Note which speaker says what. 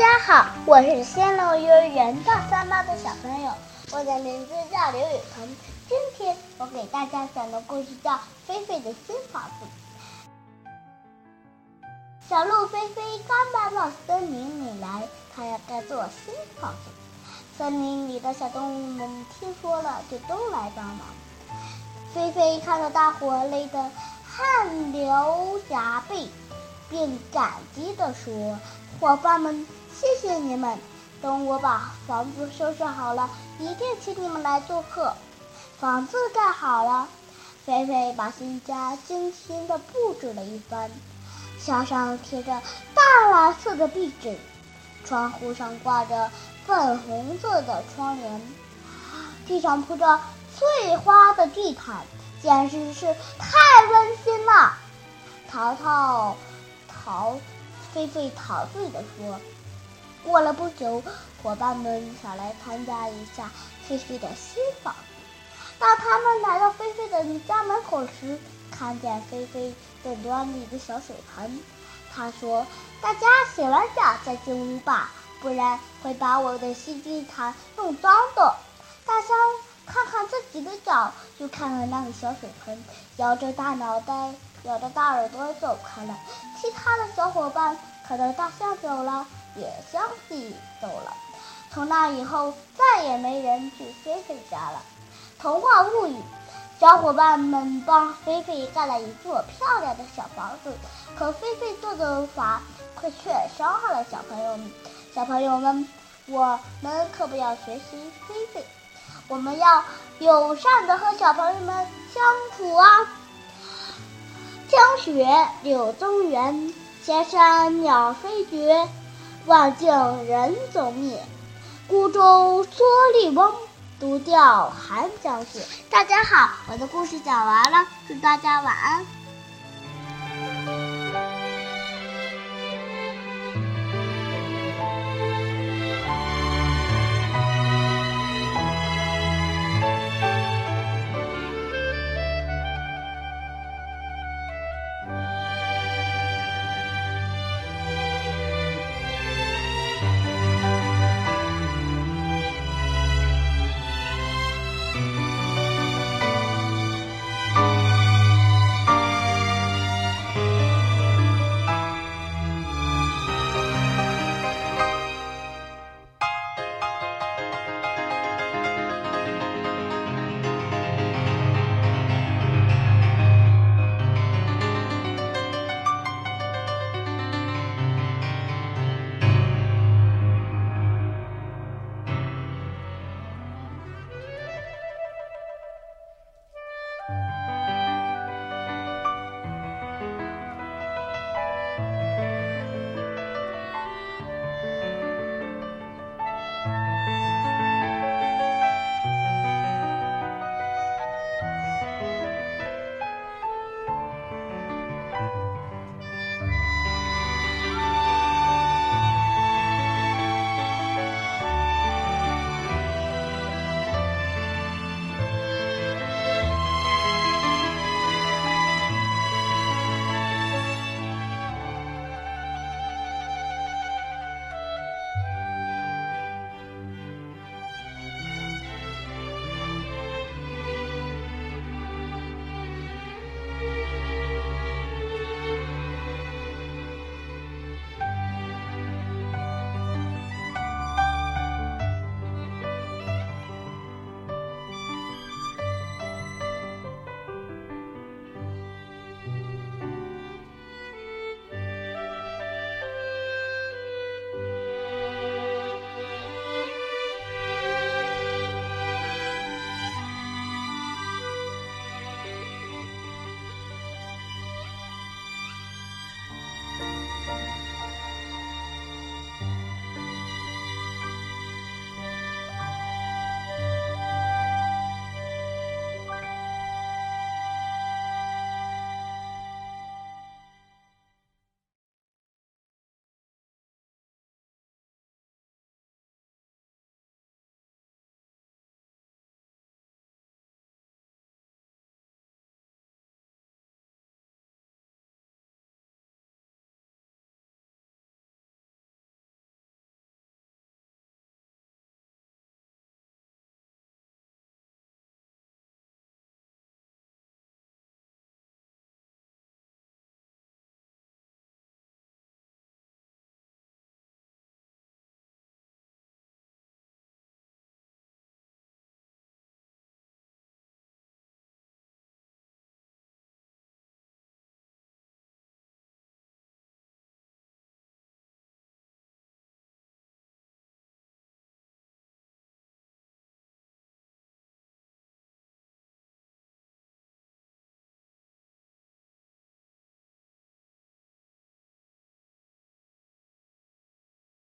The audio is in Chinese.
Speaker 1: 大家好，我是仙乐幼儿园大三班的小朋友，我的名字叫刘雨桐。今天我给大家讲的故事叫《菲菲的新房子》。小鹿菲菲刚搬到森林里来，它要盖座新房子。森林里的小动物们听说了，就都来帮忙。菲菲看到大伙累得汗流浃背，便感激地说：“伙伴们。”谢谢你们！等我把房子收拾好了，一定请你们来做客。房子盖好了，菲菲把新家精心的布置了一番，墙上贴着淡蓝色的壁纸，窗户上挂着粉红色的窗帘，地上铺着翠花的地毯，简直是太温馨了。淘淘，淘，菲菲陶醉地说。过了不久，伙伴们想来参加一下菲菲的新房。当他们来到菲菲的家门口时，看见菲菲正端着一个小水盆。他说：“大家洗完脚再进屋吧，不然会把我的新地毯弄脏的。”大家看看自己的脚，又看看那个小水盆，摇着大脑袋，摇着大耳朵走开了。其他的小伙伴看到大象走了。也相继走了。从那以后，再也没人去菲菲家了。童话物语，小伙伴们帮菲菲盖了一座漂亮的小房子，可菲菲做的法却伤害了小朋友们。小朋友们，我们可不要学习菲菲，我们要友善的和小朋友们相处啊！江雪柳宗元，千山鸟飞绝。望尽人踪灭，孤舟蓑笠翁，独钓寒江雪。大家好，我的故事讲完了，祝大家晚安。